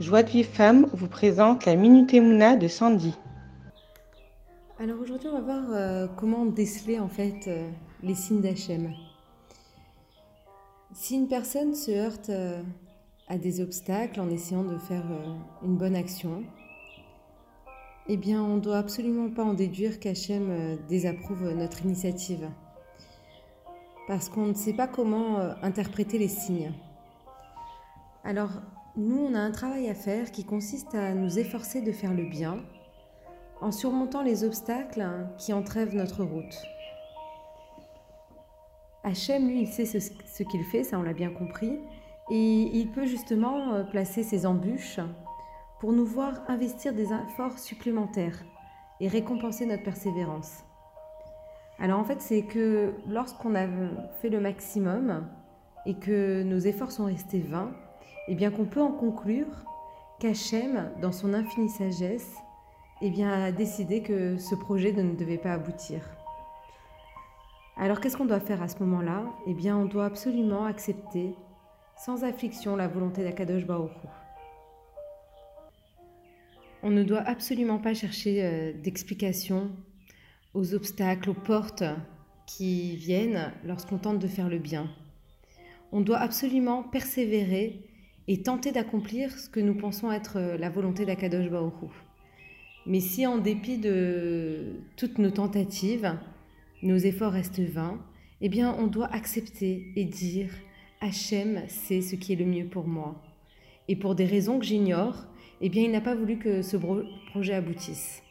Joie de vie femme vous présente la Minute Emouna de Sandy. Alors aujourd'hui, on va voir euh, comment déceler en fait euh, les signes d'Hachem. Si une personne se heurte euh, à des obstacles en essayant de faire une bonne action, eh bien, on ne doit absolument pas en déduire qu'Hachem désapprouve notre initiative. Parce qu'on ne sait pas comment interpréter les signes. Alors, nous, on a un travail à faire qui consiste à nous efforcer de faire le bien en surmontant les obstacles qui entrèvent notre route. Hachem, lui, il sait ce, qu'il fait, ça on l'a bien compris, et il peut justement euh, placer ses embûches pour nous voir investir des efforts supplémentaires et récompenser notre persévérance. Alors en fait, c'est que lorsqu'on a fait le maximum et que nos efforts sont restés vains, eh bien qu'on peut en conclure qu'Hachem, dans son infinie sagesse, eh bien, a décidé que ce projet ne devait pas aboutir. Alors qu'est-ce qu'on doit faire à ce moment-là? Eh bien, on doit absolument accepter sans affliction la volonté d'Akadosh Baruch On ne doit absolument pas chercher euh, d'explications aux obstacles, aux portes qui viennent lorsqu'on tente de faire le bien. On doit absolument persévérer et tenter d'accomplir ce que nous pensons être euh, la volonté d'Akadosh Baoru. Mais si en dépit de toutes nos tentatives, nos efforts restent vains, eh bien on doit accepter et dire Hachem sait ce qui est le mieux pour moi. Et pour des raisons que j'ignore, eh bien il n'a pas voulu que ce projet aboutisse.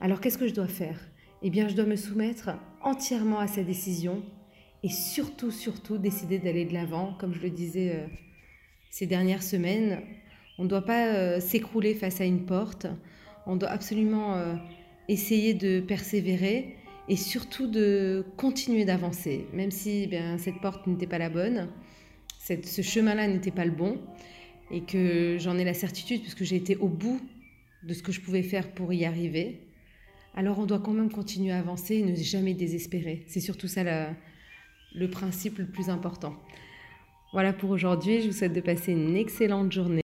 Alors qu'est-ce que je dois faire? Eh bien je dois me soumettre entièrement à sa décision et surtout, surtout décider d'aller de l'avant, comme je le disais euh, ces dernières semaines. On ne doit pas euh, s'écrouler face à une porte. On doit absolument euh, essayer de persévérer et surtout de continuer d'avancer, même si bien, cette porte n'était pas la bonne, ce chemin-là n'était pas le bon, et que j'en ai la certitude puisque j'ai été au bout de ce que je pouvais faire pour y arriver. Alors on doit quand même continuer à avancer et ne jamais désespérer. C'est surtout ça le principe le plus important. Voilà pour aujourd'hui, je vous souhaite de passer une excellente journée.